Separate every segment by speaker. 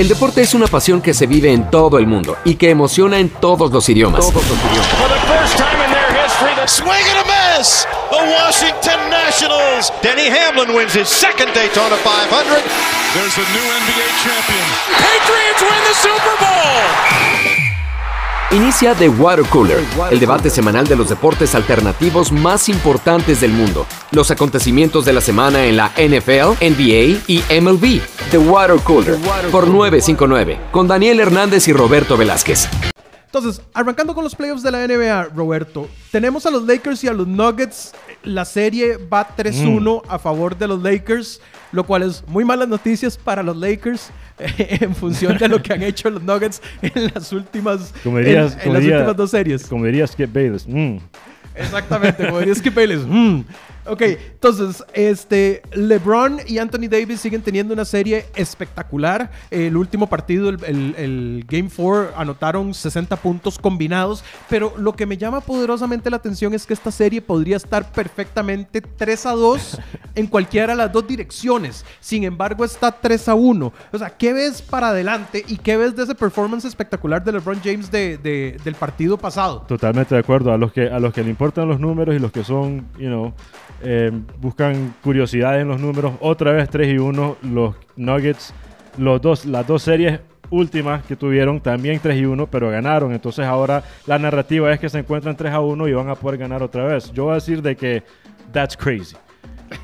Speaker 1: El deporte es una pasión que se vive en todo el mundo y que emociona en todos los idiomas.
Speaker 2: For the first time in their history, the
Speaker 3: Swing and a miss! The Washington Nationals!
Speaker 4: Denny Hamlin wins his second Daytona 500.
Speaker 5: There's the new NBA champion.
Speaker 2: Patriots win the Super Bowl.
Speaker 1: Inicia The Water Cooler, el debate semanal de los deportes alternativos más importantes del mundo. Los acontecimientos de la semana en la NFL, NBA y MLB. The Water Cooler, por 959, con Daniel Hernández y Roberto Velázquez.
Speaker 6: Entonces, arrancando con los playoffs de la NBA, Roberto, tenemos a los Lakers y a los Nuggets. La serie va 3-1 a favor de los Lakers, lo cual es muy malas noticias para los Lakers en función de lo que han hecho los Nuggets en las últimas,
Speaker 7: dirías,
Speaker 6: en, en las
Speaker 7: diría-
Speaker 6: últimas dos series.
Speaker 7: Como diría Skip Bayless. mm.
Speaker 6: Exactamente, como diría Skip Bayless. Mm. Ok, entonces, este, LeBron y Anthony Davis siguen teniendo una serie espectacular. El último partido, el, el- Game 4, anotaron 60 puntos combinados. Pero lo que me llama poderosamente la atención es que esta serie podría estar perfectamente 3 a 2 en cualquiera de las dos direcciones. Sin embargo, está 3 a 1. O sea, ¿qué ves para adelante y qué ves de ese performance espectacular de LeBron James de- de- del partido pasado?
Speaker 7: Totalmente de acuerdo. A los que a los que le importan los números y los que son, you know, eh, buscan curiosidad en los números. Otra vez 3 y 1. Los Nuggets, los dos, las dos series últimas que tuvieron también 3 y 1, pero ganaron. Entonces ahora la narrativa es que se encuentran 3 a 1 y van a poder ganar otra vez. Yo voy a decir de que that's crazy.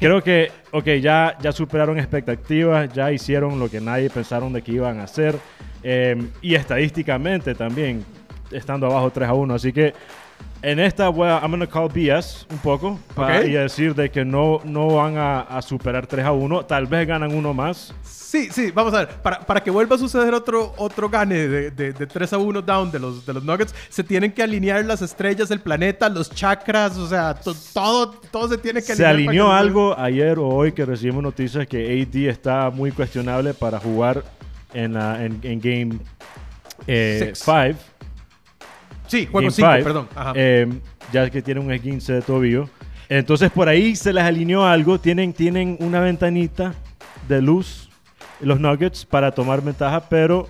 Speaker 7: Creo que, ok, ya, ya superaron expectativas, ya hicieron lo que nadie pensaron de que iban a hacer. eh, y estadísticamente también, estando abajo 3 a 1. Así que en esta voy a, I'm gonna call BS un poco para, y decir de que no, no van a, a superar 3 a 1. Tal vez ganan uno más.
Speaker 6: Sí, sí, vamos a ver. Para, para que vuelva a suceder otro, otro gane de, de, de 3 a 1 down de los, de los Nuggets, se tienen que alinear las estrellas, el planeta, los chakras, o sea, to- todo, todo se tiene que
Speaker 7: Se
Speaker 6: alinear.
Speaker 7: alineó
Speaker 6: para que-
Speaker 7: algo ayer o hoy que recibimos noticias que AD está muy cuestionable para jugar en, la- en, en Game
Speaker 6: Six.
Speaker 7: 5.
Speaker 6: Sí, juego
Speaker 7: Game
Speaker 6: 5,
Speaker 7: five,
Speaker 6: perdón. Ajá.
Speaker 7: eh, ya que tiene un esguince de tobillo. Entonces por ahí se les alineó algo. Tienen, tienen una ventanita de luz los Nuggets para tomar ventaja, pero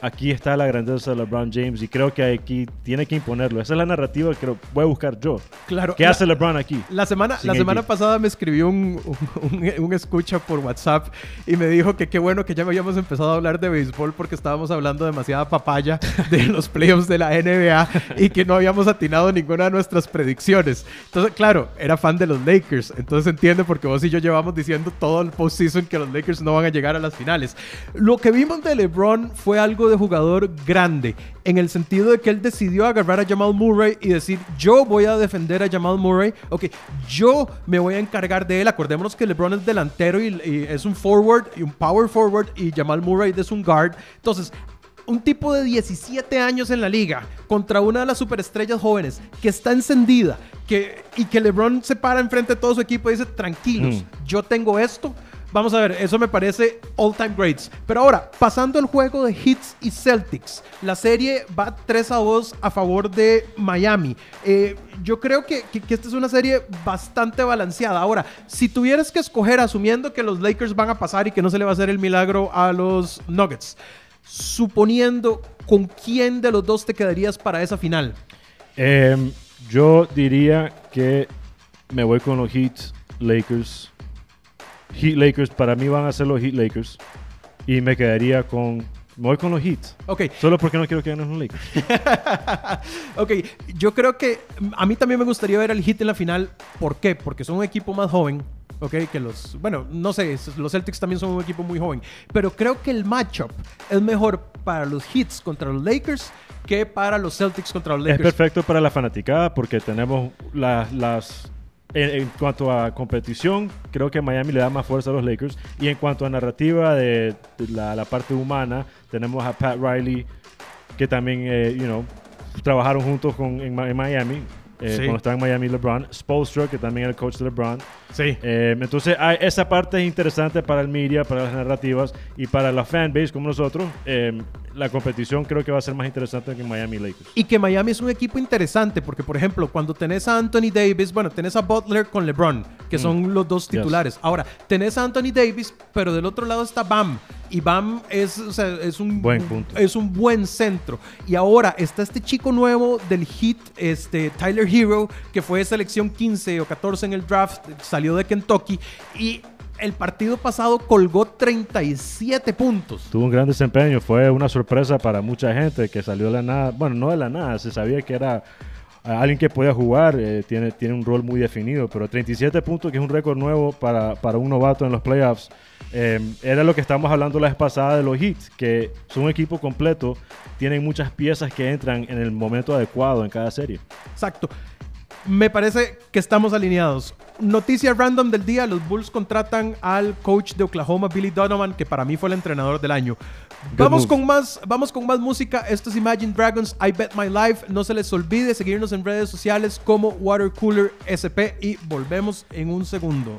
Speaker 7: aquí está la grandeza de LeBron James y creo que aquí tiene que imponerlo. Esa es la narrativa que voy a buscar yo.
Speaker 6: Claro,
Speaker 7: ¿Qué
Speaker 6: la-
Speaker 7: hace LeBron aquí?
Speaker 6: La semana, la semana
Speaker 7: AD.
Speaker 6: pasada me escribió un, un- un escucha por WhatsApp y me dijo que qué bueno que ya habíamos empezado a hablar de béisbol porque estábamos hablando demasiada papaya de los playoffs de la NBA y que no habíamos atinado ninguna de nuestras predicciones. Entonces, claro, era fan de los Lakers. Entonces entiende porque vos y yo llevamos diciendo todo el postseason que los Lakers no van a llegar a las finales. Lo que vimos de LeBron fue algo de jugador grande en el sentido de que él decidió agarrar a Jamal Murray y decir, yo voy a defender a Jamal Murray, ok, yo me voy a encargar de él. Acordémonos que LeBron es delantero y, y es un forward y un power forward y Jamal Murray es un guard. Entonces, un tipo de 17 años en la liga contra una de las superestrellas jóvenes que está encendida que, y que LeBron se para enfrente de todo su equipo y dice, tranquilos,
Speaker 7: Mm.
Speaker 6: yo tengo esto. Vamos a ver, eso me parece all time greats. Pero ahora, pasando al juego de Hits y Celtics, la serie va 3 a 2 a favor de Miami. Eh, yo creo que, que- esta es una serie bastante balanceada. Ahora, si tuvieras que escoger, asumiendo que los Lakers van a pasar y que no se le va a hacer el milagro a los Nuggets, suponiendo con quién de los dos te quedarías para esa final.
Speaker 7: Em, yo diría que me voy con los Heat Lakers. Heat Lakers, para mí van a ser los Heat Lakers. Y me quedaría con. Me voy con los Heat.
Speaker 6: Ok,
Speaker 7: Solo porque no quiero que ganen los Lakers.
Speaker 6: ok, yo creo que a mí también me gustaría ver al Heat en la final. ¿Por qué? Porque son un equipo más joven. Ok, que los. Bueno, no sé, es- los Celtics también son un equipo muy joven. Pero creo que el matchup es mejor para los Heats contra los Lakers que para los Celtics contra los
Speaker 7: Es
Speaker 6: Lakers.
Speaker 7: perfecto para la fanaticada porque tenemos las. las en, en cuanto a competición, creo que Miami le da más fuerza a los Lakers. Y en cuanto a narrativa de, de la, la parte humana, tenemos a Pat Riley, que también, eh, you know, trabajaron juntos con, en, Miami. eh,
Speaker 6: Sí.
Speaker 7: Cuando estaba en Miami LeBron, Spolstra, que también era el coach de LeBron.
Speaker 6: Sí.
Speaker 7: Eh, entonces, hay- esa parte es interesante para el media, para las narrativas y para la fanbase como nosotros. Eh, la competición creo que va a ser más interesante que Miami Lakers.
Speaker 6: Y que Miami es un equipo interesante, porque por ejemplo, cuando tenés a Anthony Davis, bueno, tenés a Butler con LeBron, que
Speaker 7: Mm.
Speaker 6: son los dos titulares. Ahora, tenés a Anthony Davis, pero del otro lado está Bam. Y Bam es, o sea, es un
Speaker 7: Buen punto.
Speaker 6: es un buen centro. Y ahora está este chico nuevo del Heat, este Tyler Hero, que fue selección 15 o 14 en el draft, salió de Kentucky y el partido pasado colgó 37 puntos.
Speaker 7: Tuvo un gran desempeño, fue una sorpresa para mucha gente que salió de la nada. Bueno, no de la nada, se sabía que era eh, alguien que podía jugar, eh, tiene, tiene un rol muy definido, pero 37 puntos, que es un récord nuevo para, para un novato en los playoffs, eh, era lo que estábamos hablando la vez pasada de los Heat, que son un equipo completo, tienen muchas piezas que entran en el momento adecuado en cada serie.
Speaker 6: Exacto. Me parece que estamos alineados. Noticia random del día, los Bulls contratan al coach de Oklahoma, Billy Donovan, que para mí fue el entrenador del año. Vamos
Speaker 7: move.
Speaker 6: con, más, vamos con más música. Esto es Imagine Dragons, I Bet My Life. No se les olvide seguirnos en redes sociales como Water Cooler SP y volvemos en un segundo.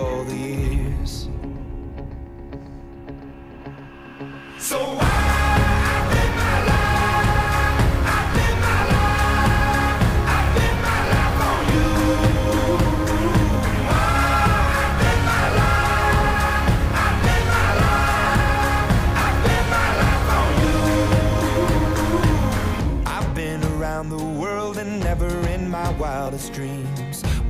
Speaker 8: All the years. So why? I've been around the world and never in my wildest dreams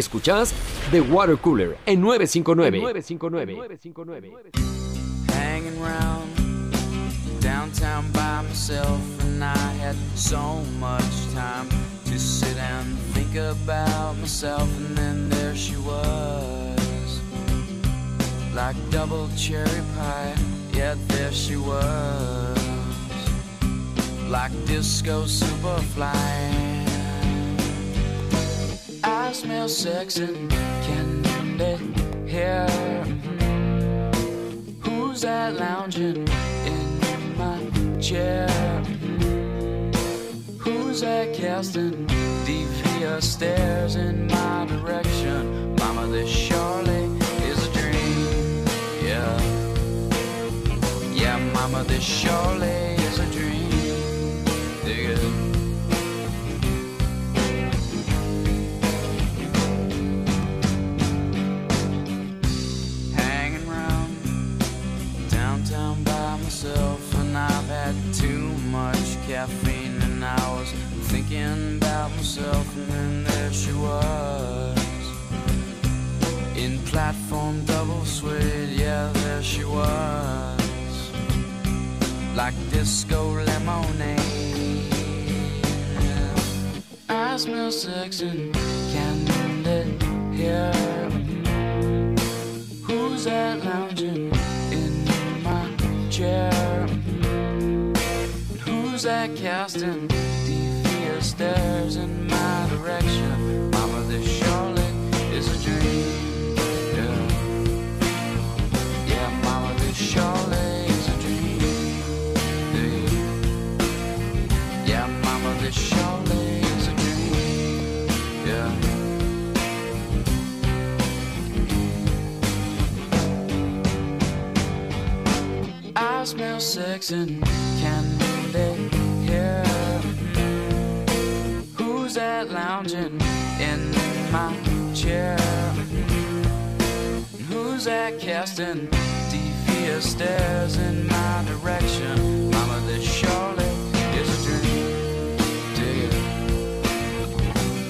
Speaker 1: Escuchás The Water Cooler en 959. 959.
Speaker 9: hanging round downtown by myself, and I had so much time to sit and think about myself, and then there she was, like double cherry pie. Yeah, there she was, like disco superfly. Smell sex and candy here. Hmm. Who's that lounging in my chair? Hmm. Who's that casting devious stares in my direction. Mama, this surely is a dream. Yeah. Yeah, mama, this surely caffeine, and I was thinking about myself, and then there she was in platform double suede. Yeah, there she was, like disco lemonade. I smell sex and candy here. Casting devious stares in my direction? Mama, this surely is a dream. Yeah, Mama, this is a dream. Yeah, Mama, this is a dream. Yeah. I smell sex and Who's that lounging in my chair? Who's that casting devious stares in my direction? Mama, this surely is a dream. It.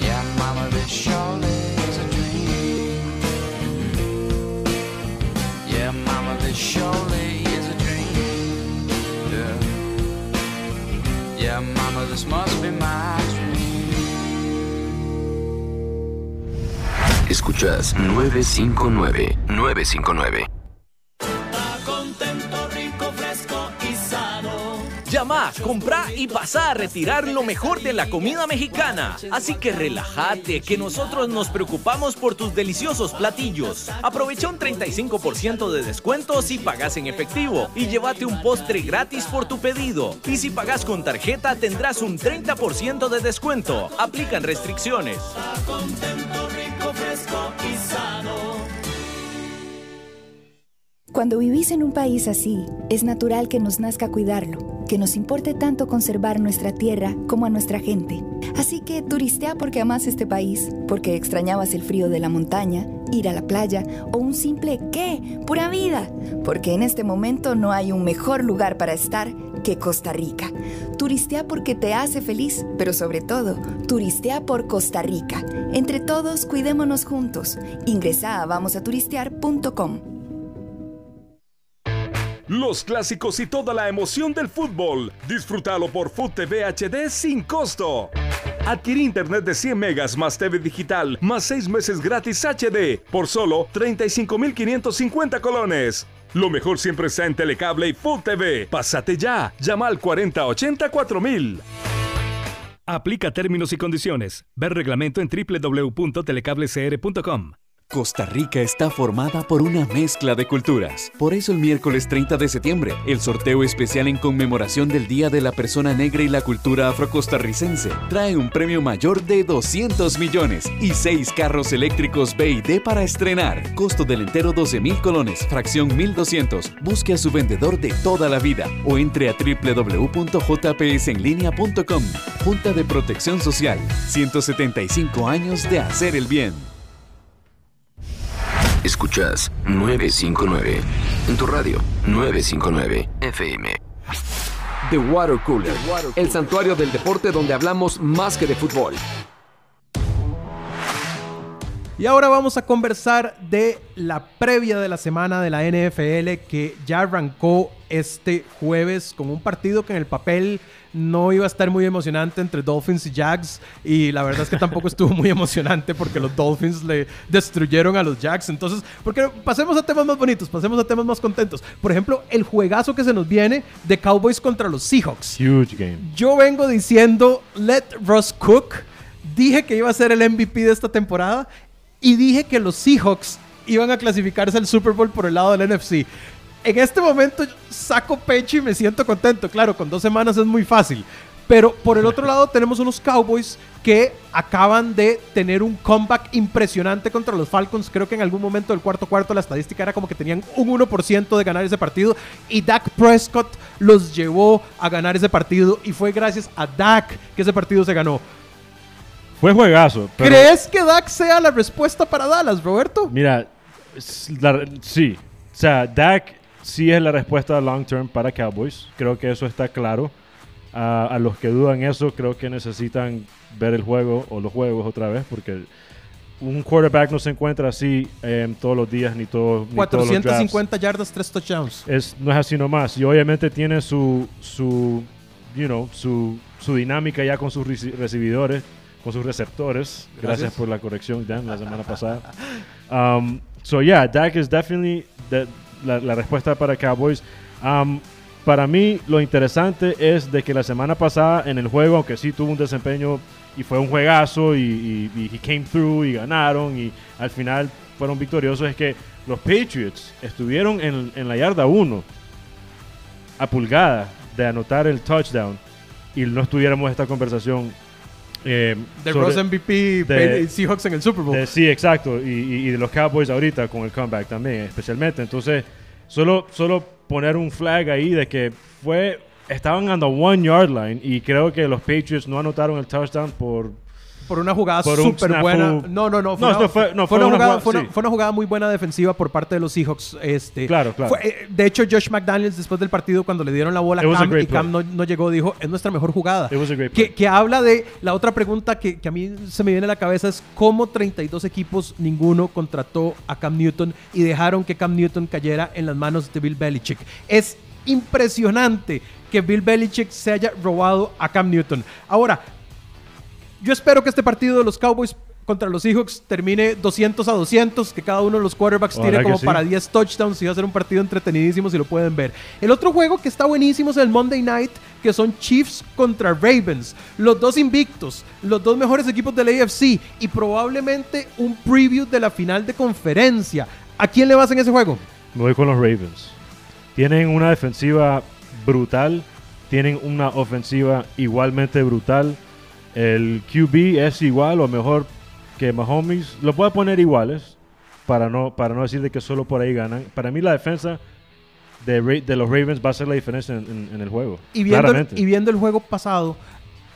Speaker 9: Yeah, Mama, this surely is a dream. Yeah, Mama, this surely is a dream. Yeah, yeah, Mama, this must be
Speaker 1: Escuchas 959 959.
Speaker 10: Llama, compra y pasa a retirar lo mejor de la comida mexicana. Así que relájate, que nosotros nos preocupamos por tus deliciosos platillos. Aprovecha un 35% de descuento si pagas en efectivo y llévate un postre gratis por tu pedido. Y si pagas con tarjeta tendrás un 30% de descuento. Aplican restricciones.
Speaker 11: Cuando vivís en un país así, es natural que nos nazca cuidarlo, que nos importe tanto conservar nuestra tierra como a nuestra gente. Así que turistea porque amas este país, porque extrañabas el frío de la montaña, ir a la playa o un simple ¿qué? ¡Pura vida! Porque en este momento no hay un mejor lugar para estar que Costa Rica. Turistea porque te hace feliz, pero sobre todo, turistea por Costa Rica. Entre todos, cuidémonos juntos. Ingresa a vamosaturistear.com.
Speaker 12: Los clásicos y toda la emoción del fútbol. Disfrútalo por Food TV HD sin costo. Adquirí internet de 100 megas más TV digital más 6 meses gratis HD por solo 35,550 colones. Lo mejor siempre está en Telecable y Food TV. Pásate ya. Llama al 4080-4000. Aplica términos y condiciones. Ver reglamento en www.telecablecr.com.
Speaker 13: Costa Rica está formada por una mezcla de culturas. Por eso el miércoles 30 de septiembre, el sorteo especial en conmemoración del Día de la Persona Negra y la Cultura Afrocostarricense trae un premio mayor de 200 millones y 6 carros eléctricos B y D para estrenar. Costo del entero 12 mil colones, fracción 1200. Busque a su vendedor de toda la vida o entre a www.jpsenlinea.com. Junta de Protección Social. 175 años de hacer el bien.
Speaker 1: Escuchas 959. En tu radio, 959 FM. The Water Cooler, el santuario del deporte donde hablamos más que de fútbol.
Speaker 6: Y ahora vamos a conversar de la previa de la semana de la NFL que ya arrancó este jueves con un partido que en el papel no iba a estar muy emocionante entre Dolphins y Jags y la verdad es que tampoco estuvo muy emocionante porque los Dolphins le destruyeron a los Jags. Entonces, porque pasemos a temas más bonitos, pasemos a temas más contentos. Por ejemplo, el juegazo que se nos viene de Cowboys contra los Seahawks.
Speaker 7: Huge game.
Speaker 6: Yo vengo diciendo, let Russ cook. Dije que iba a ser el MVP de esta temporada y dije que los Seahawks iban a clasificarse al Super Bowl por el lado del NFC. En este momento saco pecho y me siento contento. Claro, con dos semanas es muy fácil. Pero por el otro lado tenemos unos Cowboys que acaban de tener un comeback impresionante contra los Falcons. Creo que en algún momento del cuarto cuarto la estadística era como que tenían un 1% de ganar ese partido y Dak Prescott los llevó a ganar ese partido y fue gracias a Dak que ese partido se ganó.
Speaker 7: Fue juegazo. pero-
Speaker 6: ¿Crees que Dak sea la respuesta para Dallas, Roberto?
Speaker 7: Mira, la- sí. O sea, Dak sí es la respuesta long term para Cowboys. Creo que eso está claro. A, a los que dudan eso, creo que necesitan ver el juego o los juegos otra vez porque un quarterback no se encuentra así eh, todos los días ni, todo, ni todos los.
Speaker 6: 450 yardas, 3 touchdowns.
Speaker 7: Es, no es así nomás. Y obviamente tiene su, su, you know, su, su dinámica ya con sus reci- recibidores, con sus receptores. Gracias,
Speaker 6: Gracias.
Speaker 7: por la corrección, Dan, la semana pasada. Um, so, yeah, Dak is definitely the- la, la respuesta para Cowboys. Um, para mí, lo interesante es de que la semana pasada en el juego, aunque sí tuvo un desempeño y fue un juegazo y, y, y he came through y ganaron y al final fueron victoriosos, es que los Patriots estuvieron en, en la yarda 1 a pulgada de anotar el touchdown y no estuviéramos esta conversación eh,
Speaker 6: De Ross MVP
Speaker 7: de-
Speaker 6: Seahawks en el Super Bowl.
Speaker 7: de- sí, exacto. Y, de los Cowboys ahorita con el comeback también, especialmente. Entonces, solo, solo poner un flag ahí de que fue. Estaban the one yard line y creo que los Patriots no anotaron el touchdown por.
Speaker 6: Por una jugada
Speaker 7: Por
Speaker 6: súper buena. No, no, no. Fue,
Speaker 7: No,
Speaker 6: una,
Speaker 7: fue- no,
Speaker 6: fue
Speaker 7: fue
Speaker 6: una
Speaker 7: una
Speaker 6: jugada,
Speaker 7: jugada-
Speaker 6: fue, una,
Speaker 7: sí.
Speaker 6: fue una jugada muy buena defensiva por parte de los Seahawks. Este,
Speaker 7: Claro, claro.
Speaker 6: eh, de hecho, Josh McDaniels, después del partido, cuando le dieron la bola a Cam y Cam no, no llegó, dijo: Es nuestra mejor jugada. Que, que habla de la otra pregunta que, que a mí se me viene a la cabeza: es cómo 32 equipos, ninguno contrató a Cam Newton y dejaron que Cam Newton cayera en las manos de Bill Belichick. Es impresionante que Bill Belichick se haya robado a Cam Newton. Ahora, yo espero que este partido de los Cowboys contra los Seahawks termine 200 a 200, que cada uno de los quarterbacks
Speaker 7: Ojalá
Speaker 6: tire como
Speaker 7: sí.
Speaker 6: para 10 touchdowns y va a ser un partido entretenidísimo si lo pueden ver. El otro juego que está buenísimo es el Monday Night, que son Chiefs contra Ravens. Los dos invictos, los dos mejores equipos del AFC y probablemente un preview de la final de conferencia. ¿A quién le vas en ese juego?
Speaker 7: Me voy con los Ravens. Tienen una defensiva brutal. Tienen una ofensiva igualmente brutal. El QB es igual o mejor que Mahomes. Lo puedo poner iguales para no, para no decir de que solo por ahí ganan. Para mí la defensa de, de los Ravens va a ser la diferencia en, en- en el juego.
Speaker 6: Y viendo,
Speaker 7: claramente.
Speaker 6: y viendo el juego pasado,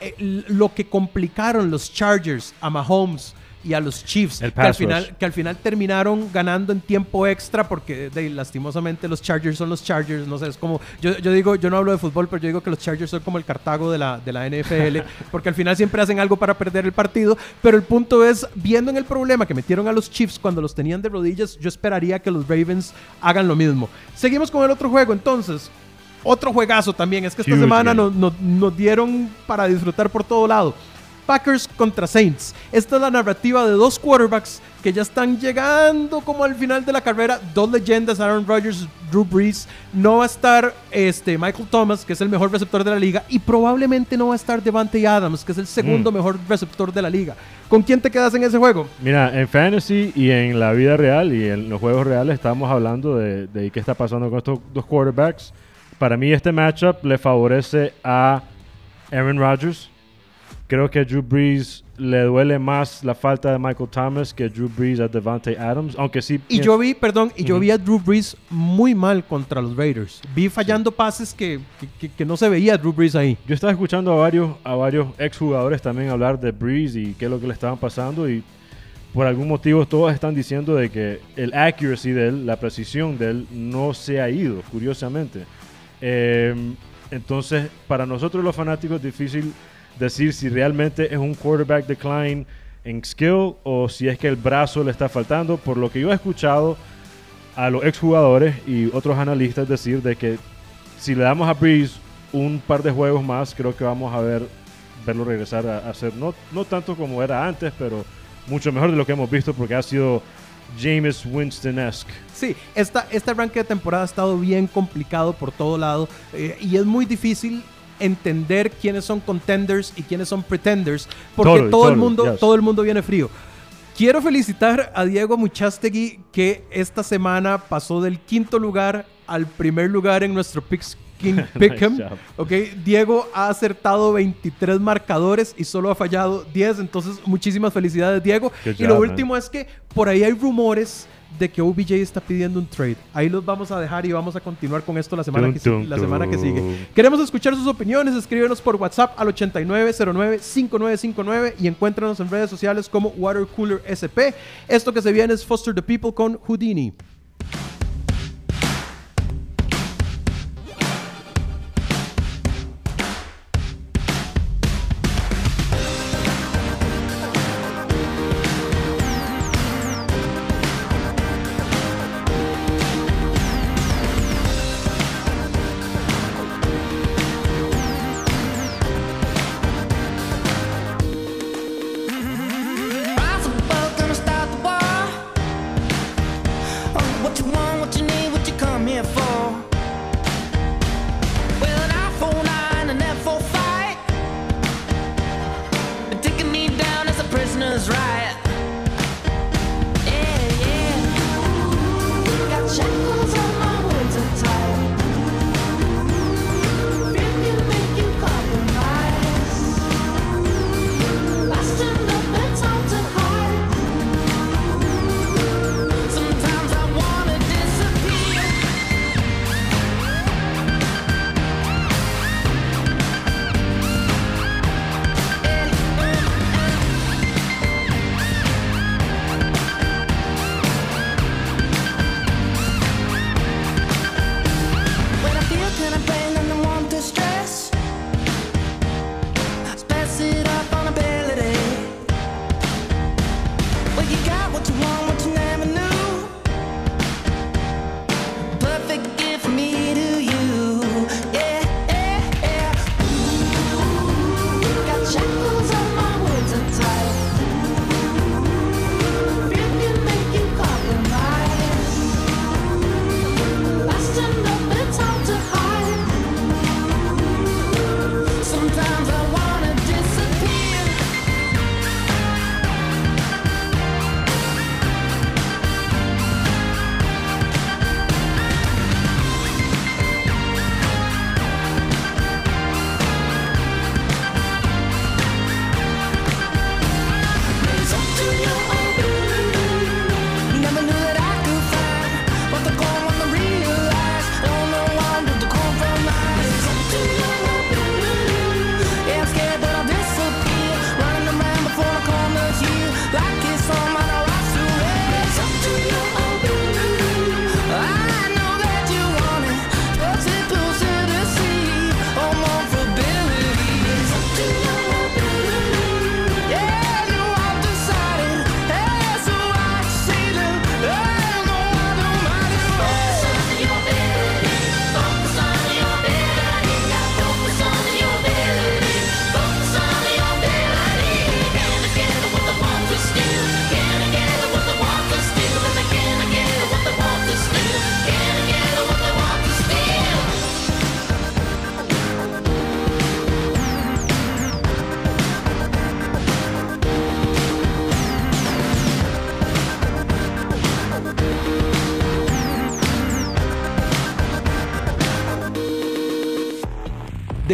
Speaker 6: eh, lo que complicaron los Chargers a Mahomes y a los Chiefs,
Speaker 7: El
Speaker 6: que al, final,
Speaker 7: rush.
Speaker 6: que al final terminaron ganando en tiempo extra porque de, lastimosamente los Chargers son los Chargers, no sé, es como, yo, yo digo, yo no hablo de fútbol, pero yo digo que los Chargers son como el Cartago de la, de la NFL, porque al final siempre hacen algo para perder el partido, pero el punto es, viendo en el problema que metieron a los Chiefs cuando los tenían de rodillas, yo esperaría que los Ravens hagan lo mismo. Seguimos con el otro juego, entonces, otro juegazo también. Es que esta
Speaker 7: Huge
Speaker 6: semana nos, nos- nos dieron para disfrutar por todo lado. Packers contra Saints. Esta es la narrativa de dos quarterbacks que ya están llegando como al final de la carrera. Dos leyendas, Aaron Rodgers, Drew Brees. No va a estar este, Michael Thomas, que es el mejor receptor de la liga. Y probablemente no va a estar Devante Adams, que es el segundo
Speaker 7: Mm.
Speaker 6: mejor receptor de la liga. ¿Con quién te quedas en ese juego?
Speaker 7: Mira, en fantasy y en la vida real y en los juegos reales estamos hablando de, de qué está pasando con estos dos quarterbacks. Para mí este matchup le favorece a Aaron Rodgers. Creo que a Drew Brees le duele más la falta de Michael Thomas que Drew Brees a Devante Adams, aunque sí.
Speaker 6: Y yo vi, perdón, y yo vi a Drew Brees muy mal contra los Raiders. Vi fallando pases que, que- no se veía a Drew Brees ahí.
Speaker 7: Yo estaba escuchando a varios, a varios exjugadores también hablar de Breeze y qué es lo que le estaban pasando y por algún motivo todos están diciendo de que el accuracy de él, la precisión de él no se ha ido, curiosamente. Eh, entonces, para nosotros los fanáticos es difícil decir si realmente es un quarterback decline en skill o si es que el brazo le está faltando. Por lo que yo he escuchado a los exjugadores y otros analistas decir de que si le damos a Breeze un par de juegos más, creo que vamos a ver verlo regresar a, a ser no, no tanto como era antes, pero mucho mejor de lo que hemos visto porque ha sido Jameis Winston-esque.
Speaker 6: Sí, esta, este arranque de temporada ha estado bien complicado por todo lado eh, y es muy difícil entender quiénes son contenders y quiénes son pretenders, porque
Speaker 7: totally,
Speaker 6: todo,
Speaker 7: totally, el
Speaker 6: mundo,
Speaker 7: yes.
Speaker 6: todo el mundo viene frío. Quiero felicitar a Diego Muchastegui que esta semana pasó del quinto lugar al primer lugar en nuestro Picks
Speaker 14: King Pickham.
Speaker 7: nice
Speaker 14: okay. Diego ha acertado 23 marcadores y solo ha fallado 10. Entonces, muchísimas felicidades, Diego.
Speaker 7: Good
Speaker 14: y
Speaker 7: job, lo
Speaker 14: último man. es que por ahí hay rumores de que OBJ está pidiendo un trade. Ahí los vamos a dejar y vamos a continuar con esto la semana, que, la semana que sigue. Queremos escuchar sus opiniones. Escríbenos por WhatsApp al 8909-5959 y encuéntranos en redes sociales como Watercooler SP. Esto que se viene es Foster the People con Houdini.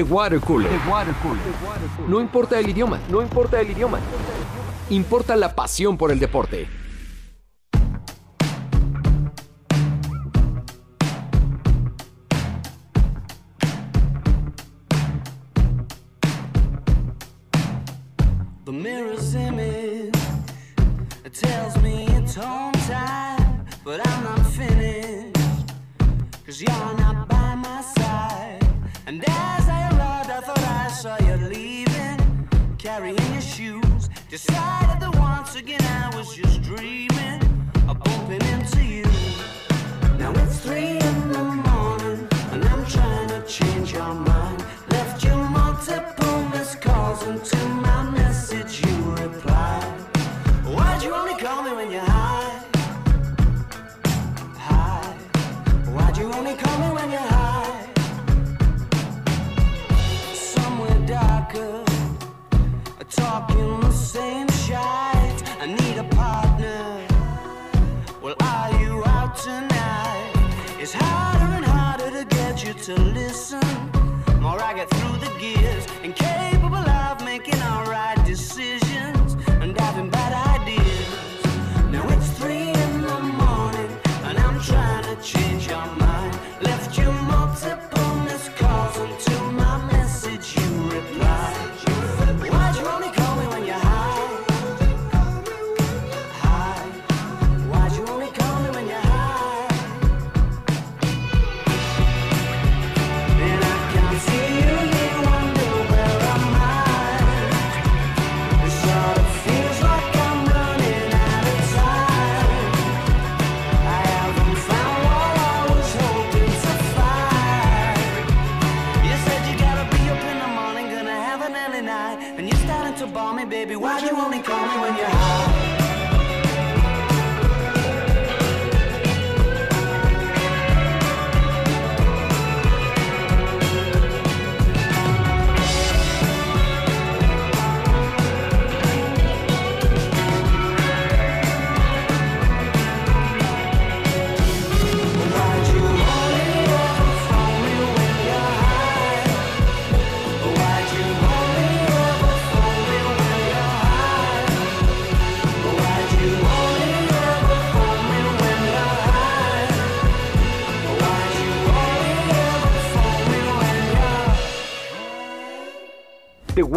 Speaker 1: The
Speaker 15: Water Cooler. No importa el idioma, no importa el idioma. Importa la pasión por el deporte.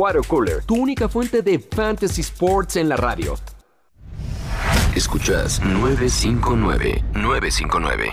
Speaker 1: The Water Cooler, tu única fuente de fantasy sports en la radio.
Speaker 16: Escuchas 959 959.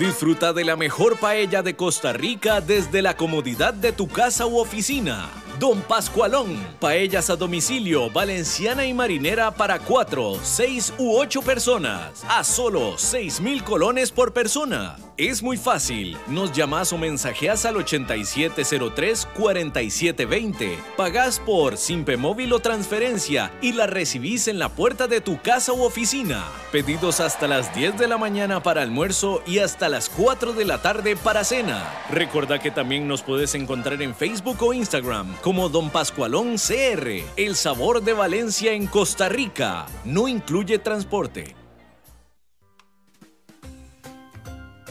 Speaker 10: Disfruta de la mejor paella de Costa Rica desde la comodidad de tu casa u oficina. Don Pascualón, paellas a domicilio, valenciana y marinera para 4, 6 u 8 personas, a solo 6 mil colones por persona. Es muy fácil, nos llamas o mensajeas al 8703-4720, pagás por Simpe Móvil o transferencia y la recibís en la puerta de tu casa u oficina. Pedidos hasta las 10 de la mañana para almuerzo y hasta las 4 de la tarde para cena. Recuerda que también nos puedes encontrar en Facebook o Instagram como Don Pascualón CR, el sabor de Valencia en Costa Rica. No incluye transporte.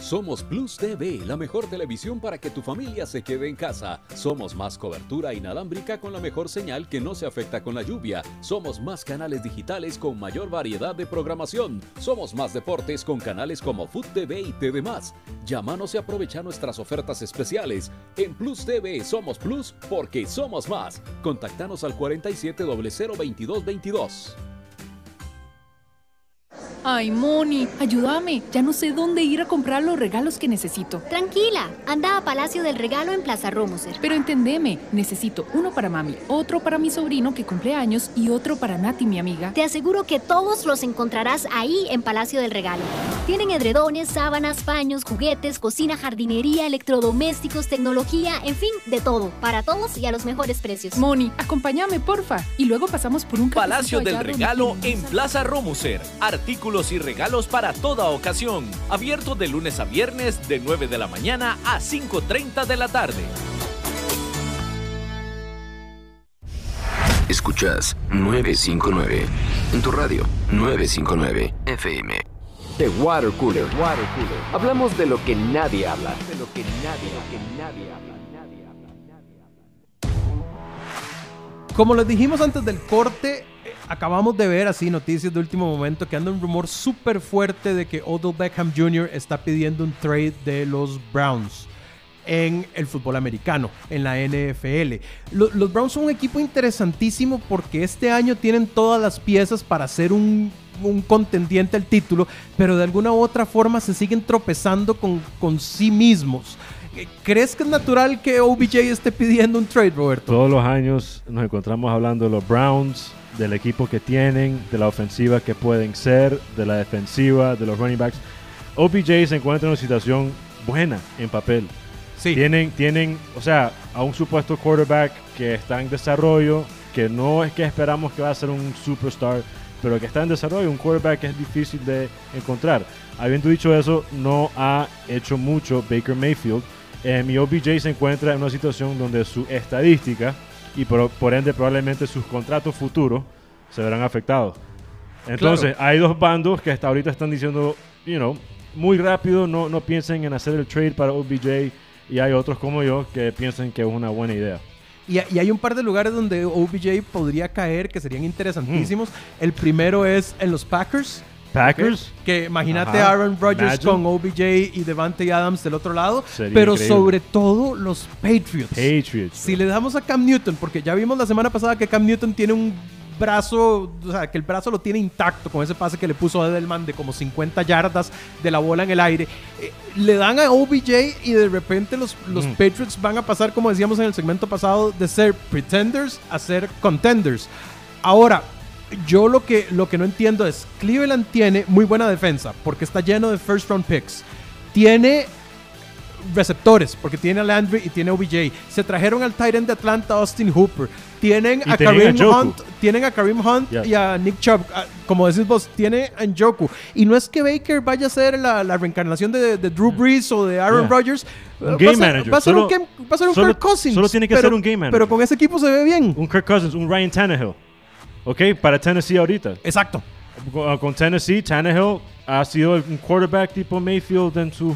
Speaker 17: Somos Plus TV, la mejor televisión para que tu familia se quede en casa. Somos más cobertura inalámbrica con la mejor señal que no se afecta con la lluvia. Somos más canales digitales con mayor variedad de programación. Somos más deportes con canales como Food TV y TV Más. Llámanos y aprovecha nuestras ofertas especiales. En Plus TV somos Plus porque somos más. Contactanos al 47002222.
Speaker 18: Ay, Moni, ayúdame. Ya no sé dónde ir a comprar los regalos que necesito.
Speaker 19: Tranquila, anda a Palacio del Regalo en Plaza Romoser.
Speaker 18: Pero entendeme, necesito uno para mami, otro para mi sobrino que cumple años y otro para Nati, mi amiga.
Speaker 19: Te aseguro que todos los encontrarás ahí en Palacio del Regalo. Tienen edredones, sábanas, paños, juguetes, cocina, jardinería, electrodomésticos, tecnología, en fin, de todo. Para todos y a los mejores precios.
Speaker 18: Moni, acompáñame, porfa. Y luego pasamos por un
Speaker 10: Palacio del Regalo en Plaza Romuser. Artículos y regalos para toda ocasión. Abierto de lunes a viernes de 9 de la mañana a 5.30 de la tarde.
Speaker 16: Escuchas 959. En tu radio, 959 FM.
Speaker 1: The Water Cooler. Water Cooler. Hablamos de lo que nadie habla. De lo que nadie, lo que nadie habla.
Speaker 6: Como les dijimos antes del corte, acabamos de ver así noticias de último momento que anda un rumor súper fuerte de que Odell Beckham Jr. está pidiendo un trade de los Browns en el fútbol americano, en la NFL. Lo- los Browns son un equipo interesantísimo porque este año tienen todas las piezas para ser un, un contendiente al título, pero de alguna u otra forma se siguen tropezando con, con sí mismos. Eh, ¿Crees que es natural que OBJ esté pidiendo un trade, Roberto?
Speaker 7: Todos los años nos encontramos hablando de los Browns, del equipo que tienen, de la ofensiva que pueden ser, de la defensiva, de los running backs. OBJ se encuentra en una situación buena en papel. Tienen, tienen, o sea, a un supuesto quarterback que está en desarrollo, que no es que esperamos que va a ser un superstar, pero que está en desarrollo, un quarterback que es difícil de encontrar. Habiendo dicho eso, no ha hecho mucho Baker Mayfield. Eh, mi OBJ se encuentra en una situación donde su estadística y por, por ende probablemente sus contratos futuros se verán afectados. Entonces, hay dos bandos que hasta ahorita están diciendo, you know, muy rápido, no, no piensen en hacer el trade para OBJ. y hay otros como yo que piensan que es una buena idea.
Speaker 6: Y, y hay un par de lugares donde OBJ podría caer que serían interesantísimos. El primero es en los Packers.
Speaker 7: Packers.
Speaker 6: Que imagínate
Speaker 7: Ajá.
Speaker 6: Aaron Rodgers
Speaker 7: Imagine.
Speaker 6: con OBJ y Devante Adams del otro lado.
Speaker 7: Sería
Speaker 6: pero
Speaker 7: increíble.
Speaker 6: sobre todo los Patriots.
Speaker 7: Patriots.
Speaker 6: Si le damos a Cam Newton, porque ya vimos la semana pasada que Cam Newton tiene un brazo, o sea, que el brazo lo tiene intacto con ese pase que le puso a Edelman de como 50 yardas de la bola en el aire. Eh, le dan a OBJ y de repente los, los
Speaker 7: Mm.
Speaker 6: Patriots van a pasar, como decíamos en el segmento pasado, de ser pretenders a ser contenders. Ahora, yo lo que, lo que no entiendo es, Cleveland tiene muy buena defensa porque está lleno de first round picks. Tiene receptores, porque tiene a Landry y tiene a OBJ. Se trajeron al Titan de Atlanta, Austin Hooper. Tienen
Speaker 7: Y
Speaker 6: a Kareem. Hunt, tienen a Kareem Hunt y a Nick Chubb. Ah, Como decís vos, tiene a Njoku. Y no es que Baker vaya a ser la, la reencarnación de, de Drew Brees o de Aaron
Speaker 7: Mm. Yeah.
Speaker 6: Rodgers.
Speaker 7: Un game manager.
Speaker 6: Va a ser un, Kirk Cousins.
Speaker 7: solo tiene que
Speaker 6: pero-
Speaker 7: ser un game manager.
Speaker 6: Pero con ese equipo se ve bien.
Speaker 7: Un Kirk Cousins, un Ryan Tannehill. ¿Ok? Para Tennessee ahorita.
Speaker 6: Exacto.
Speaker 7: Con, con Tennessee, Tannehill ha sido un quarterback tipo Mayfield en sus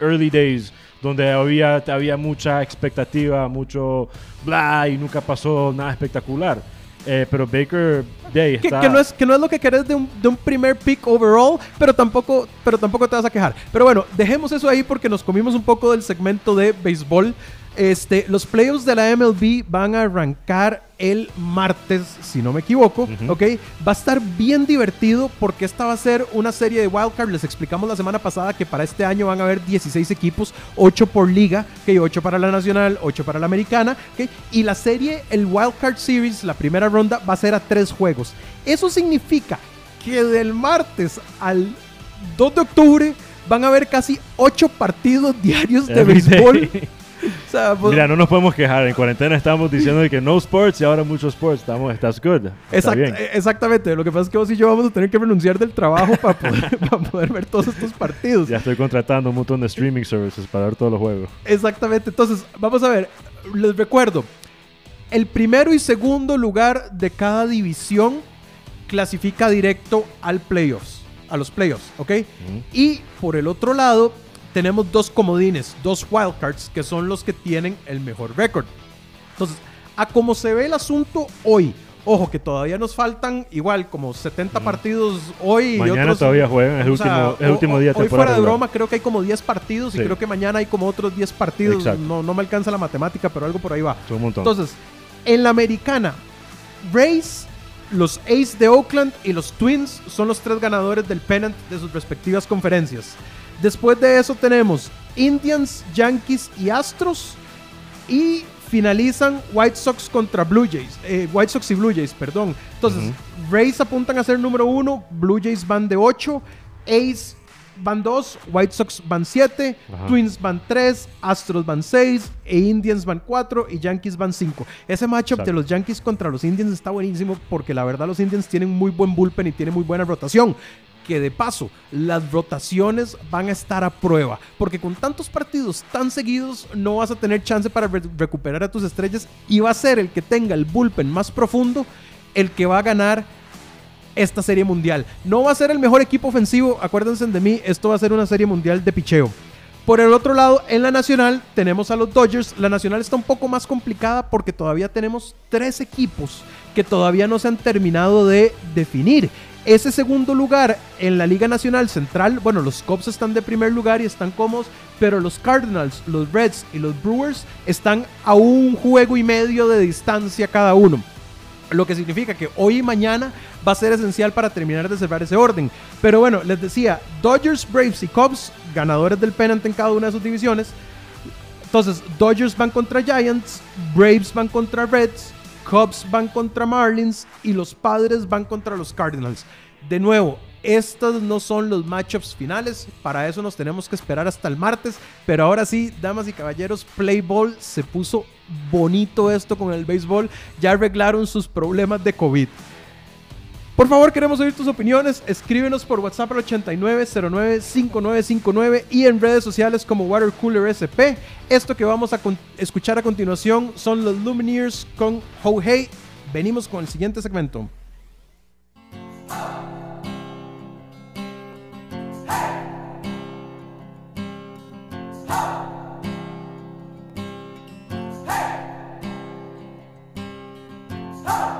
Speaker 7: early days, donde había, había mucha expectativa, mucho bla y nunca pasó nada espectacular. Eh, pero Baker Day
Speaker 6: que,
Speaker 7: está...
Speaker 6: que no es, que no es lo que querés de un, de un primer pick overall, pero tampoco, pero tampoco te vas a quejar. Pero bueno, dejemos eso ahí porque nos comimos un poco del segmento de béisbol. Este, los playoffs de la MLB van a arrancar el martes, si no me equivoco, ¿ok? Va a estar bien divertido porque esta va a ser una serie de wildcard. Les explicamos la semana pasada que para este año van a haber 16 equipos, 8 por liga, ¿ok? 8 para la nacional, 8 para la americana, ¿ok? Y la serie, el wildcard series, la primera ronda, va a ser a tres juegos. Eso significa que del martes al 2 de octubre van a haber casi 8 partidos diarios de béisbol. O sea, pues-
Speaker 7: Mira, no nos podemos quejar. En cuarentena estamos diciendo de que no sports y ahora muchos sports. Estamos, estás good. Está
Speaker 6: Exact-
Speaker 7: bien.
Speaker 6: eh, exactamente, lo que pasa es que vos y yo vamos a tener que renunciar del trabajo para poder, para poder ver todos estos partidos.
Speaker 7: Ya estoy contratando un montón de streaming services para ver todos los juegos.
Speaker 6: Exactamente, entonces vamos a ver, les recuerdo, el primero y segundo lugar de cada división clasifica directo al playoffs, a los playoffs, ¿ok? Y por el otro lado tenemos dos comodines, dos wildcards, que son los que tienen el mejor récord. Entonces, a como se ve el asunto hoy, ojo que todavía nos faltan igual como 70 partidos hoy. y
Speaker 7: Mañana
Speaker 6: otros-
Speaker 7: todavía juegan, es el
Speaker 6: sea,
Speaker 7: último- es el último día
Speaker 6: Hoy
Speaker 7: temporada
Speaker 6: fuera de
Speaker 7: regular.
Speaker 6: broma creo que hay como 10 partidos y
Speaker 7: Sí.
Speaker 6: creo que mañana hay como otros 10 partidos. No, no me alcanza la matemática, pero algo por ahí va.
Speaker 7: Un montón.
Speaker 6: Entonces, en la americana, Rays, los A's de Oakland y los Twins son los tres ganadores del pennant de sus respectivas conferencias. Después de eso tenemos Indians, Yankees y Astros. Y finalizan White Sox contra Blue Jays. eh, White Sox y Blue Jays, perdón. Entonces, Rays apuntan a ser número uno, Blue Jays van de 8, A's van 2, White Sox van 7,
Speaker 7: Ajá.
Speaker 6: Twins van 3, Astros van 6, e Indians van 4 y Yankees van 5. Ese matchup de
Speaker 7: Exacto.
Speaker 6: los Yankees contra los Indians está buenísimo porque la verdad los Indians tienen muy buen bullpen y tienen muy buena rotación. Que de paso, las rotaciones van a estar a prueba. Porque con tantos partidos tan seguidos, no vas a tener chance para re- recuperar a tus estrellas. Y va a ser el que tenga el bullpen más profundo el que va a ganar esta serie mundial. No va a ser el mejor equipo ofensivo, acuérdense de mí, esto va a ser una serie mundial de picheo. Por el otro lado, en la nacional tenemos a los Dodgers. La nacional está un poco más complicada porque todavía tenemos tres equipos que todavía no se han terminado de definir. Ese segundo lugar en la Liga Nacional Central, bueno, los Cubs están de primer lugar y están cómodos, pero los Cardinals, los Reds y los Brewers están a un juego y medio de distancia cada uno. Lo que significa que hoy y mañana va a ser esencial para terminar de cerrar ese orden. Pero bueno, les decía, Dodgers, Braves y Cubs, ganadores del pennant en cada una de sus divisiones. Entonces, Dodgers van contra Giants, Braves van contra Reds, Cubs van contra Marlins y los Padres van contra los Cardinals. De nuevo, estos no son los matchups finales, para eso nos tenemos que esperar hasta el martes, pero ahora sí, damas y caballeros, Play Ball se puso bonito esto con el béisbol, ya arreglaron sus problemas de COVID. Por favor, queremos oír tus opiniones. Escríbenos por WhatsApp al 89095959 y en redes sociales como Watercooler SP. Esto que vamos a escuchar a continuación son los Lumineers con Ho Hey. Venimos con el siguiente segmento. Oh!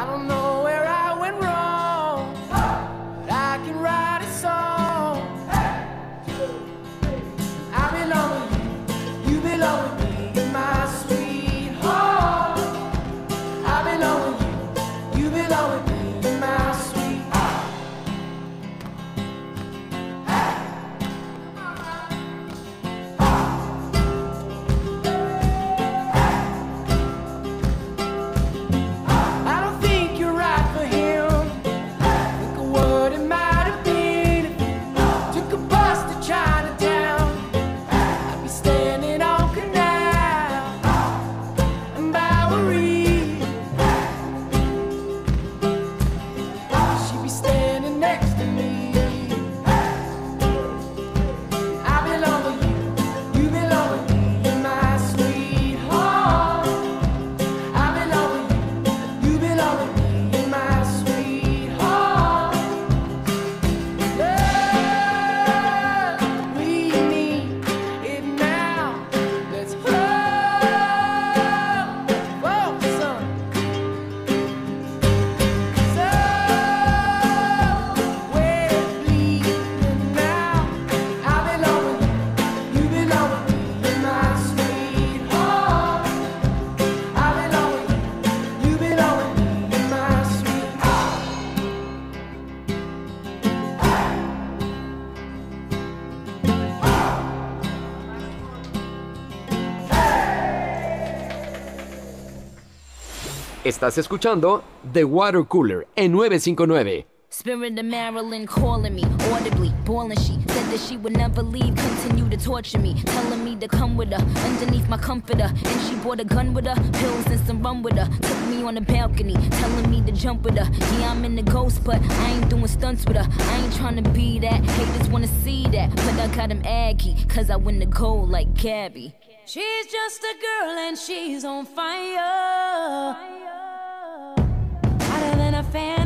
Speaker 20: I don't know where I went wrong. But I can write a song. I belong with you. You belong with me,
Speaker 1: Estás escuchando The Water Cooler en 959.
Speaker 21: Spirit of Marilyn calling me audibly, bawling. She said that she would never leave, continue to torture me, telling me to come with her underneath my comforter. And she brought a gun with her, pills and some rum with her. Took me on the balcony, telling me to jump with her. Yeah, I'm in the ghost, but I ain't doing stunts with her. I ain't trying to be that. Haters wanna see that, but I got him aggy, cause I win the gold like Gabby.
Speaker 22: She's just a girl and she's on fire
Speaker 16: fan.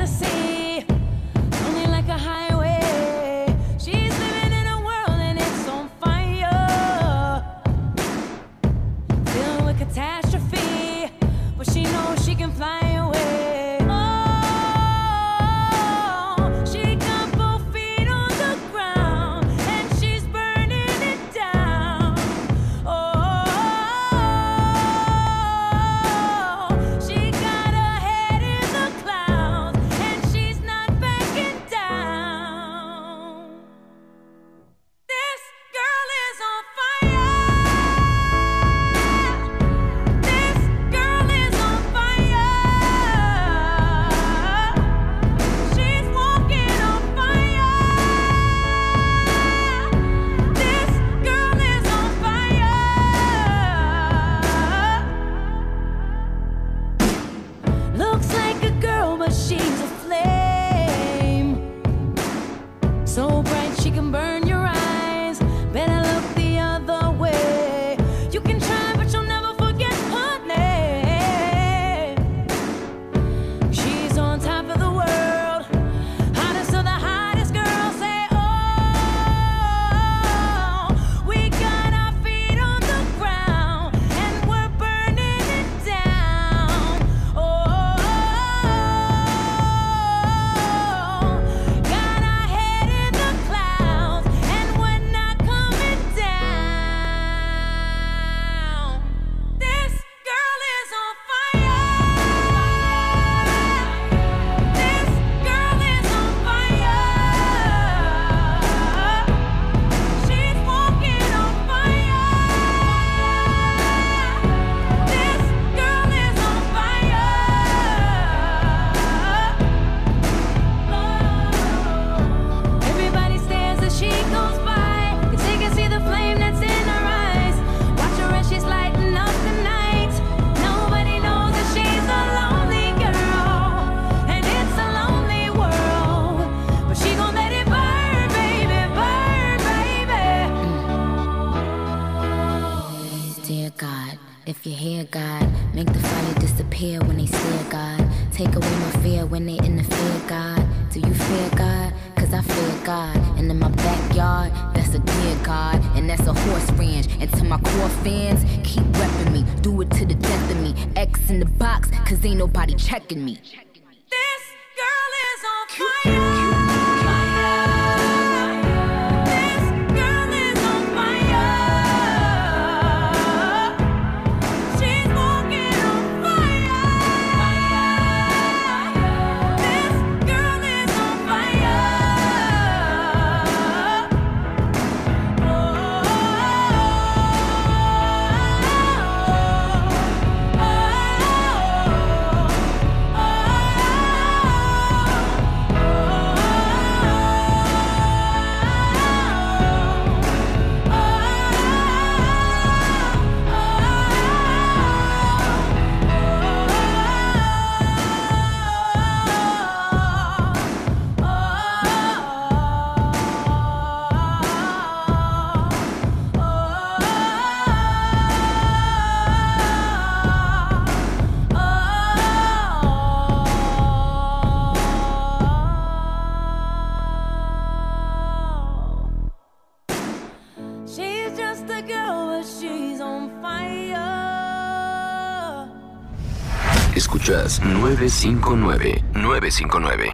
Speaker 16: 959 959.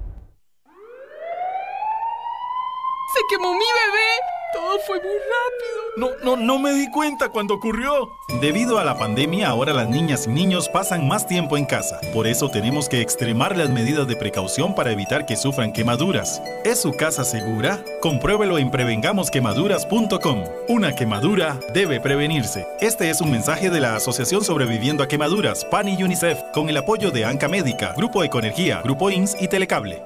Speaker 23: ¡Se quemó mi bebé! Todo fue muy rápido.
Speaker 24: No, me di cuenta cuando ocurrió.
Speaker 25: Debido a la pandemia, ahora las niñas y niños pasan más tiempo en casa. Por eso tenemos que extremar las medidas de precaución para evitar que sufran quemaduras. ¿Es su casa segura? Compruébelo en prevengamosquemaduras.com. Una quemadura debe prevenirse. Este es un mensaje de la Asociación Sobreviviendo a Quemaduras, PAN y UNICEF, con el apoyo de Anca Médica, Grupo Ecoenergía, Grupo INS y Telecable.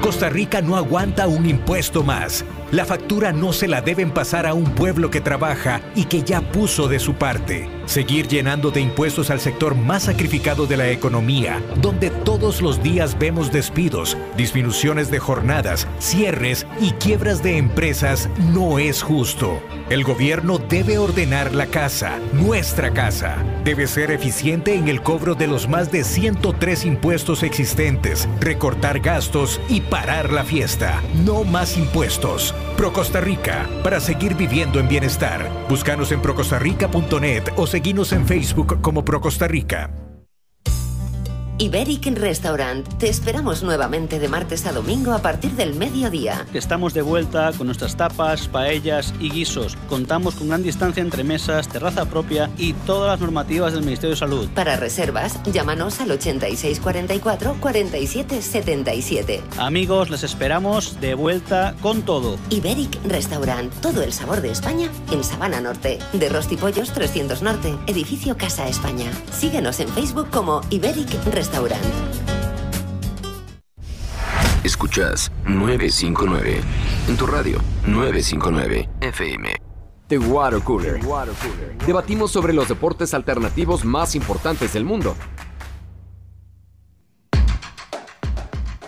Speaker 26: Costa Rica no aguanta un impuesto más. La factura no se la deben pasar a un pueblo que trabaja y que ya puso de su parte. Seguir llenando de impuestos al sector más sacrificado de la economía, donde todos los días vemos despidos, disminuciones de jornadas, cierres y quiebras de empresas, no es justo. El gobierno debe ordenar la casa, nuestra casa. Debe ser eficiente en el cobro de los más de 103 impuestos existentes, recortar gastos y parar la fiesta. No más impuestos. Pro Costa Rica, para seguir viviendo en bienestar. Búscanos en procostarrica.net o seguinos en Facebook como Pro Costa Rica.
Speaker 27: Iberic Restaurant. Te esperamos nuevamente de martes a domingo a partir del mediodía.
Speaker 28: Estamos de vuelta con nuestras tapas, paellas y guisos. Contamos con gran distancia entre mesas, terraza propia y todas las normativas del Ministerio de Salud.
Speaker 27: Para reservas, llámanos al 8644 4777.
Speaker 28: Amigos, les esperamos de vuelta con todo.
Speaker 27: Iberic Restaurant. Todo el sabor de España en Sabana Norte. De Rostipollos 300 Norte. Edificio Casa España. Síguenos en Facebook como Iberic Restaurant.
Speaker 16: Escuchas 959. En tu radio 959 FM.
Speaker 1: The Water Cooler. Debatimos sobre los deportes alternativos más importantes del mundo.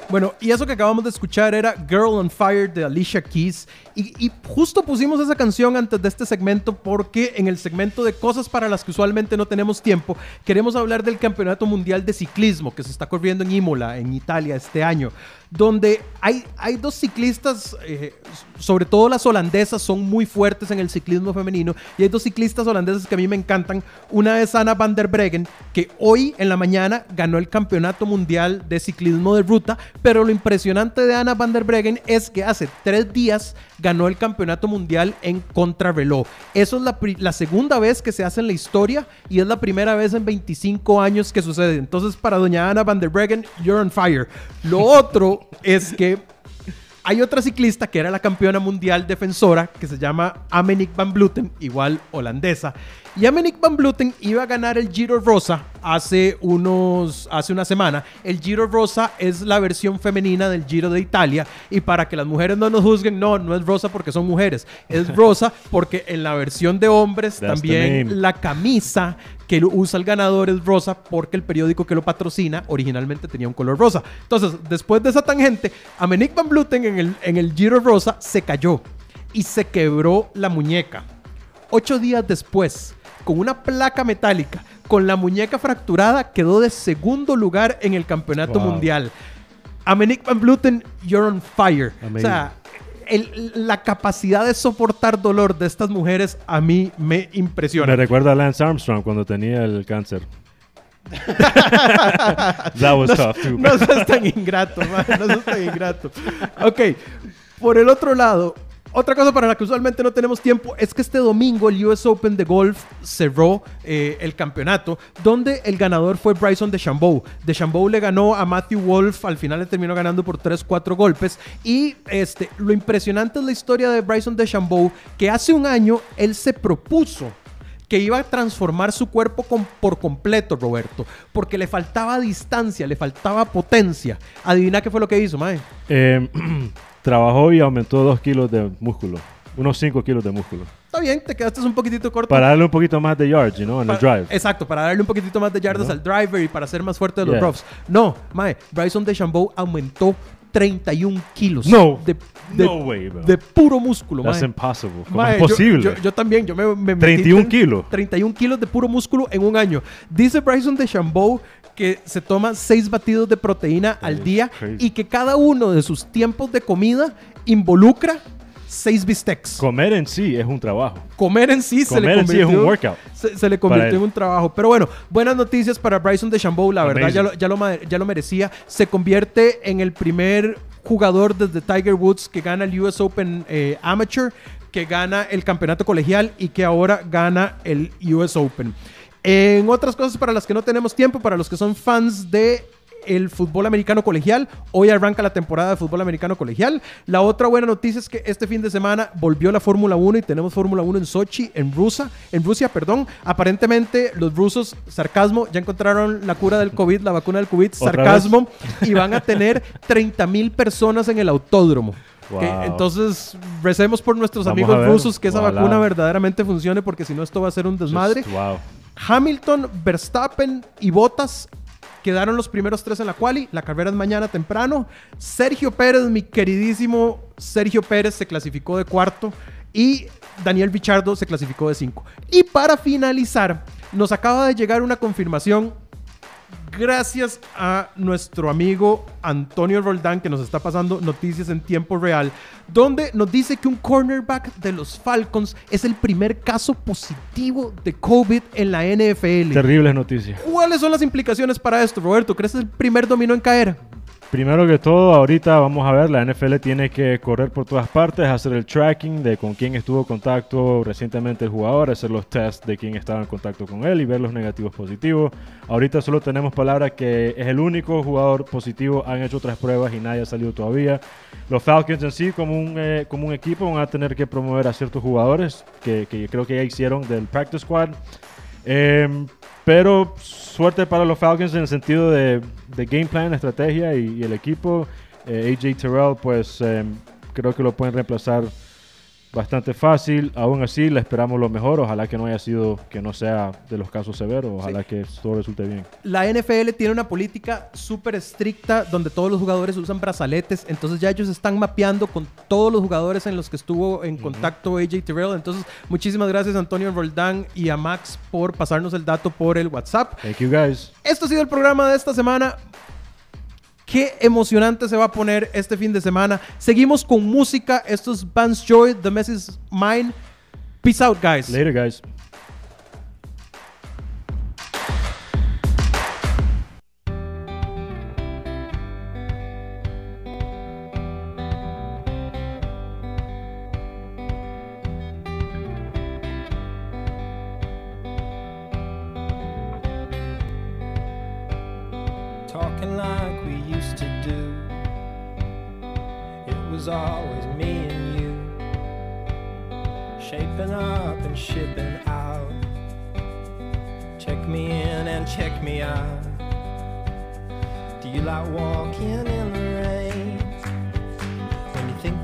Speaker 6: Bueno, y eso que acabamos de escuchar era Girl on Fire de Alicia Keys. Y, y, justo pusimos esa canción antes de este segmento porque en el segmento de cosas para las que usualmente no tenemos tiempo, queremos hablar del Campeonato Mundial de Ciclismo que se está corriendo en Imola, en Italia, este año. Donde hay, hay dos ciclistas, eh, sobre todo las holandesas, son muy fuertes en el ciclismo femenino. Y hay dos ciclistas holandesas que a mí me encantan. Una es Anna van der Breggen, que hoy en la mañana ganó el Campeonato Mundial de Ciclismo de Ruta. Pero lo impresionante de Anna van der Breggen es que hace tres días ganó el campeonato mundial en contrarreloj. Eso es la, segunda vez que se hace en la historia y es la primera vez en 25 años que sucede. Entonces, para doña Ana van der Breggen, you're on fire. Lo otro es que hay otra ciclista que era la campeona mundial defensora que se llama Amenik van Vleuten, igual holandesa. Y Amenik van Vleuten iba a ganar el Giro Rosa hace, unos, hace una semana. El Giro Rosa es la versión femenina del Giro de Italia. Y para que las mujeres no nos juzguen, no, no es rosa porque son mujeres. Es rosa porque en la versión de hombres
Speaker 7: That's
Speaker 6: también la camisa que lo usa el ganador es rosa porque el periódico que lo patrocina originalmente tenía un color rosa. Entonces, después de esa tangente, Amenik van Vleuten en el, en el Giro Rosa se cayó y se quebró la muñeca. Ocho días después, con una placa metálica, con la muñeca fracturada, quedó de segundo lugar en el campeonato
Speaker 7: Wow.
Speaker 6: mundial. Amenick Van Vleuten, you're on fire.
Speaker 7: Amazing.
Speaker 6: O sea, el- la capacidad de soportar dolor de estas mujeres a mí me impresiona.
Speaker 7: Me recuerda a Lance Armstrong cuando tenía el cáncer. That was
Speaker 6: no,
Speaker 7: tough, too.
Speaker 6: No seas tan ingrato, man, no seas tan ingrato. Ok, por el otro lado, otra cosa para la que usualmente no tenemos tiempo es que este domingo el US Open de golf cerró eh, el campeonato, donde el ganador fue Bryson DeChambeau. DeChambeau le ganó a Matthew Wolf, al final le terminó ganando por 3-4 golpes. Y este, lo impresionante es la historia de Bryson DeChambeau, que hace un año él se propuso que iba a transformar su cuerpo con- por completo, Roberto, porque le faltaba distancia, le faltaba potencia. Adivina qué fue lo que hizo, mae.
Speaker 7: Eh, trabajó y aumentó dos kilos de músculo. Unos 5 kilos de músculo.
Speaker 6: Está bien, te quedaste un poquitito corto.
Speaker 7: Para darle un poquito más de yards, you know, en el drive.
Speaker 6: Exacto, para darle un poquitito más de yardas
Speaker 7: ¿No?
Speaker 6: al driver y para ser más fuerte de los
Speaker 7: Yeah.
Speaker 6: roughs. No, mae, Bryson DeChambeau aumentó 31 kilos.
Speaker 7: No.
Speaker 6: De, de-
Speaker 7: No way, bro.
Speaker 6: de puro músculo,
Speaker 7: That's impossible. ¿Cómo es
Speaker 6: yo-
Speaker 7: posible?
Speaker 6: Yo, yo también, yo me, me metí
Speaker 7: 31
Speaker 6: tre-
Speaker 7: kilos.
Speaker 6: 31 kilos de puro músculo en un año. Dice Bryson DeChambeau que se toma 6 batidos de proteína al día
Speaker 7: crazy.
Speaker 6: y que cada uno de sus tiempos de comida involucra 6 bistecs.
Speaker 7: Comer en sí es un trabajo.
Speaker 6: Comer en sí se le
Speaker 7: en sí es un workout
Speaker 6: Se, se le convirtió en un trabajo. Pero bueno, buenas noticias para Bryson DeChambeau. La verdad, ya lo, ya, lo, ya lo merecía. Se convierte en el primer jugador desde Tiger Woods que gana el US Open eh, Amateur, que gana el campeonato colegial y que ahora gana el US Open. En otras cosas para las que no tenemos tiempo, para los que son fans de el fútbol americano colegial. Hoy arranca la temporada de fútbol americano colegial. La otra buena noticia es que este fin de semana volvió la Fórmula 1 y tenemos Fórmula 1 en Sochi, en Rusia, en Rusia, perdón. Aparentemente los rusos, sarcasmo, ya encontraron la cura del COVID, la vacuna del COVID,
Speaker 7: ¿Otra
Speaker 6: sarcasmo, y van a tener 30 mil personas en el autódromo.
Speaker 7: Wow.
Speaker 6: Que entonces recemos por nuestros
Speaker 7: Vamos
Speaker 6: amigos
Speaker 7: ver.
Speaker 6: rusos que esa vacuna verdaderamente funcione porque si no esto va a ser un desmadre.
Speaker 7: Just-.
Speaker 6: Hamilton, Verstappen y Bottas quedaron los primeros tres en la quali. La carrera es mañana temprano. Sergio Pérez, mi queridísimo Sergio Pérez, se clasificó de cuarto. Y Daniel Bichardo se clasificó de cinco. Y para finalizar, nos acaba de llegar una confirmación gracias a nuestro amigo Antonio Roldán que nos está pasando noticias en tiempo real, donde nos dice que un cornerback de los Falcons es el primer caso positivo de COVID en la NFL.
Speaker 7: Terribles noticias.
Speaker 6: ¿Cuáles son las implicaciones para esto, Roberto? ¿Crees que es el primer dominó en caer?
Speaker 7: Primero que todo, ahorita vamos a ver, la NFL tiene que correr por todas partes, hacer el tracking de con quién estuvo en contacto recientemente el jugador, hacer los tests de quién estaba en contacto con él y ver los negativos positivos. Ahorita solo tenemos palabras que es el único jugador positivo, han hecho otras pruebas y nadie ha salido todavía. Los Falcons en sí, como un, eh, como un equipo, van a tener que promover a ciertos jugadores que, que creo que ya hicieron del practice squad. Em, pero suerte para los Falcons en el sentido de, de game plan, estrategia y, el equipo. Eh, AJ Terrell, pues em, creo que lo pueden reemplazar bastante fácil. Aún así, le esperamos lo mejor. Ojalá que no haya sido, que no sea de los casos severos. Ojalá que todo resulte bien.
Speaker 6: La NFL tiene una política súper estricta donde todos los jugadores usan brazaletes. Entonces ya ellos están mapeando con todos los jugadores en los que estuvo en contacto AJ Terrell. Entonces, muchísimas gracias a Antonio Roldán y a Max por pasarnos el dato por el WhatsApp.
Speaker 7: Thank you guys.
Speaker 6: Esto ha sido el programa de esta semana. Qué emocionante se va a poner este fin de semana. Seguimos con música. Esto es Vance Joy, The Mess is Mine. Peace out, guys.
Speaker 7: Later, guys.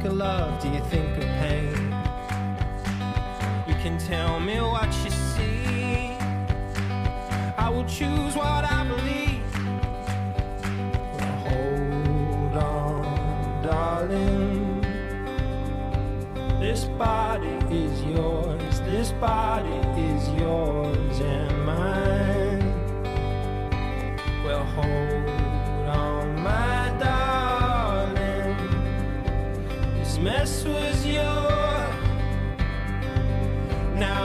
Speaker 14: Think of love, do you think of pain? You can tell me what you see. I will choose what I believe. Hold on, darling. This body is yours. This body is yours.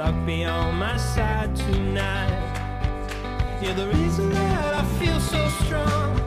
Speaker 14: luck be on my side tonight. You're the reason that I feel so strong.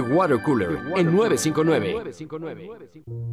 Speaker 22: Water Cooler en 959.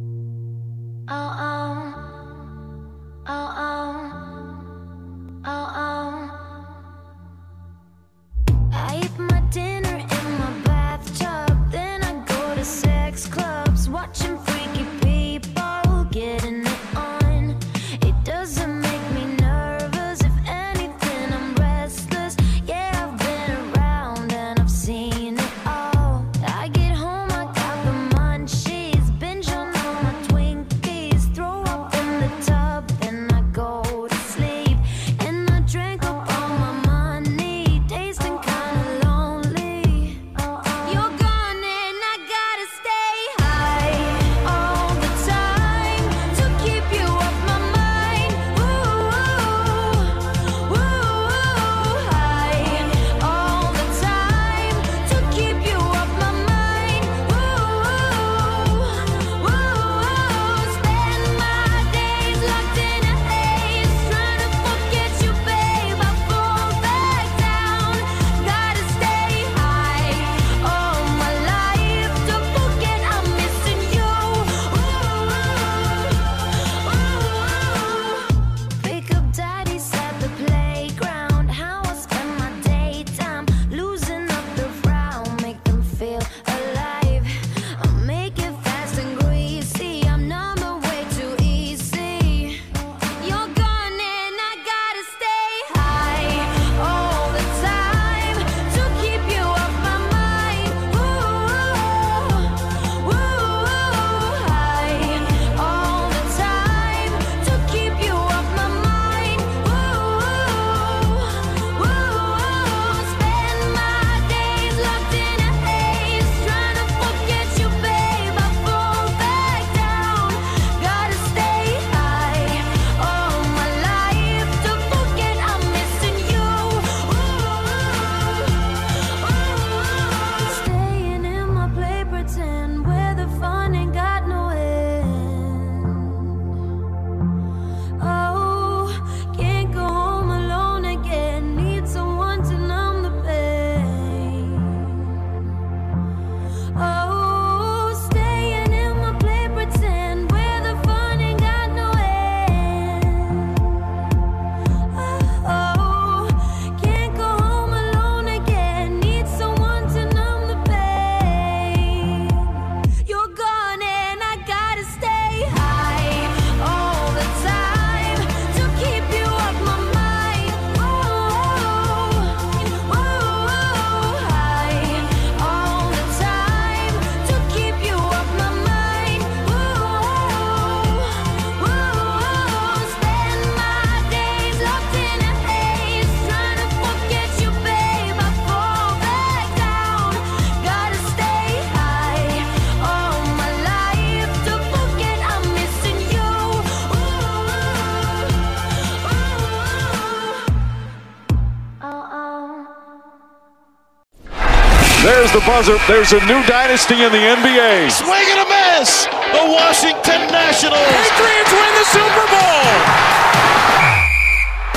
Speaker 29: The buzzer. There's a new dynasty in the NBA.
Speaker 30: Swing and a miss. The Washington Nationals. Patriots win the Super Bowl.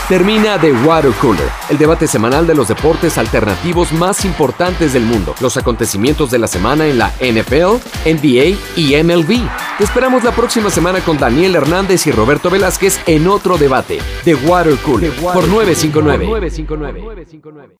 Speaker 1: Termina The Water Cooler, el debate semanal de los deportes alternativos más importantes del mundo, los acontecimientos de la semana en la NFL, NBA y MLB. Te esperamos la próxima semana con Daniel Hernández y Roberto Velázquez en otro debate, The Water Cooler, por 959.